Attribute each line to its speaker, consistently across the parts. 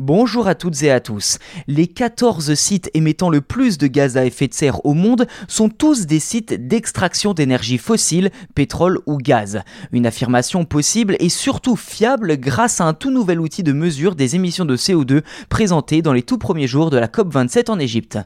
Speaker 1: Bonjour à toutes et à tous. Les 14 sites émettant le plus de gaz à effet de serre au monde sont tous des sites d'extraction d'énergie fossile, pétrole ou gaz. Une affirmation possible et surtout fiable grâce à un tout nouvel outil de mesure des émissions de CO2 présenté dans les tout premiers jours de la COP27 en Égypte.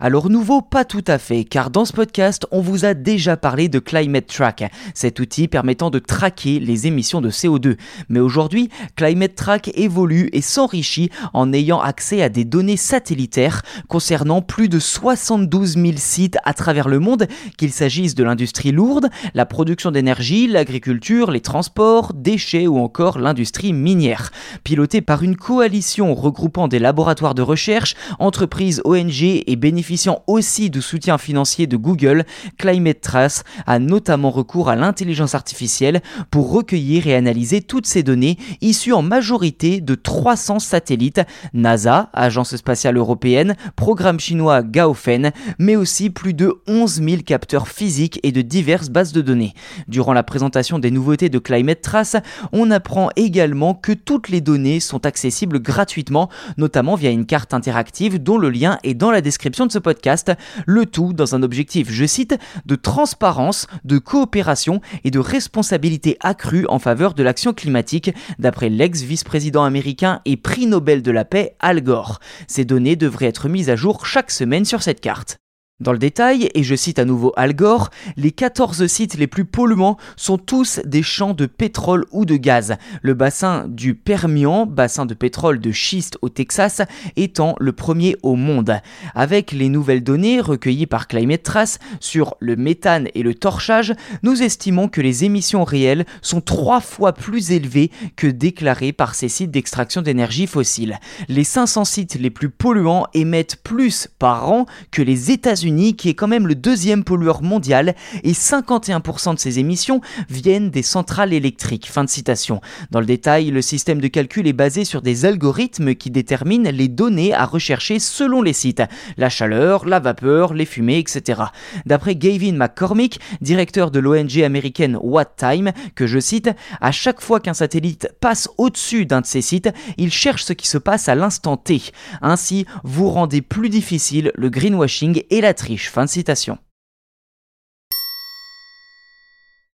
Speaker 1: Alors nouveau, pas tout à fait, car dans ce podcast, on vous a déjà parlé de Climate Track, cet outil permettant de traquer les émissions de CO2. Mais aujourd'hui, Climate Track évolue et s'enrichit en ayant accès à des données satellitaires concernant plus de 72 000 sites à travers le monde, qu'il s'agisse de l'industrie lourde, la production d'énergie, l'agriculture, les transports, déchets ou encore l'industrie minière. Piloté par une coalition regroupant des laboratoires de recherche, entreprises, ONG et bénéficiaires bénéficiant aussi du soutien financier de Google, Climate Trace a notamment recours à l'intelligence artificielle pour recueillir et analyser toutes ces données issues en majorité de 300 satellites, NASA, Agence spatiale européenne, programme chinois Gaofen, mais aussi plus de 11 000 capteurs physiques et de diverses bases de données. Durant la présentation des nouveautés de Climate Trace, on apprend également que toutes les données sont accessibles gratuitement, notamment via une carte interactive dont le lien est dans la description de ce podcast, le tout dans un objectif, je cite, de transparence, de coopération et de responsabilité accrue en faveur de l'action climatique, d'après l'ex-vice-président américain et prix Nobel de la paix Al Gore. Ces données devraient être mises à jour chaque semaine sur cette carte. Dans le détail, et je cite à nouveau Al Gore, les 14 sites les plus polluants sont tous des champs de pétrole ou de gaz. Le bassin du Permian, bassin de pétrole de schiste au Texas, étant le premier au monde. Avec les nouvelles données recueillies par Climate Trace sur le méthane et le torchage, nous estimons que les émissions réelles sont trois fois plus élevées que déclarées par ces sites d'extraction d'énergie fossile. Les 500 sites les plus polluants émettent plus par an que les Qui est quand même le deuxième pollueur mondial, et 51% de ses émissions viennent des centrales électriques. Fin de citation. Dans le détail, le système de calcul est basé sur des algorithmes qui déterminent les données à rechercher selon les sites, la chaleur, la vapeur, les fumées, etc. D'après Gavin McCormick, directeur de l'ONG américaine What Time, que je cite, à chaque fois qu'un satellite passe au-dessus d'un de ces sites, il cherche ce qui se passe à l'instant T. Ainsi, vous rendez plus difficile le greenwashing et la triche. Fin de citation.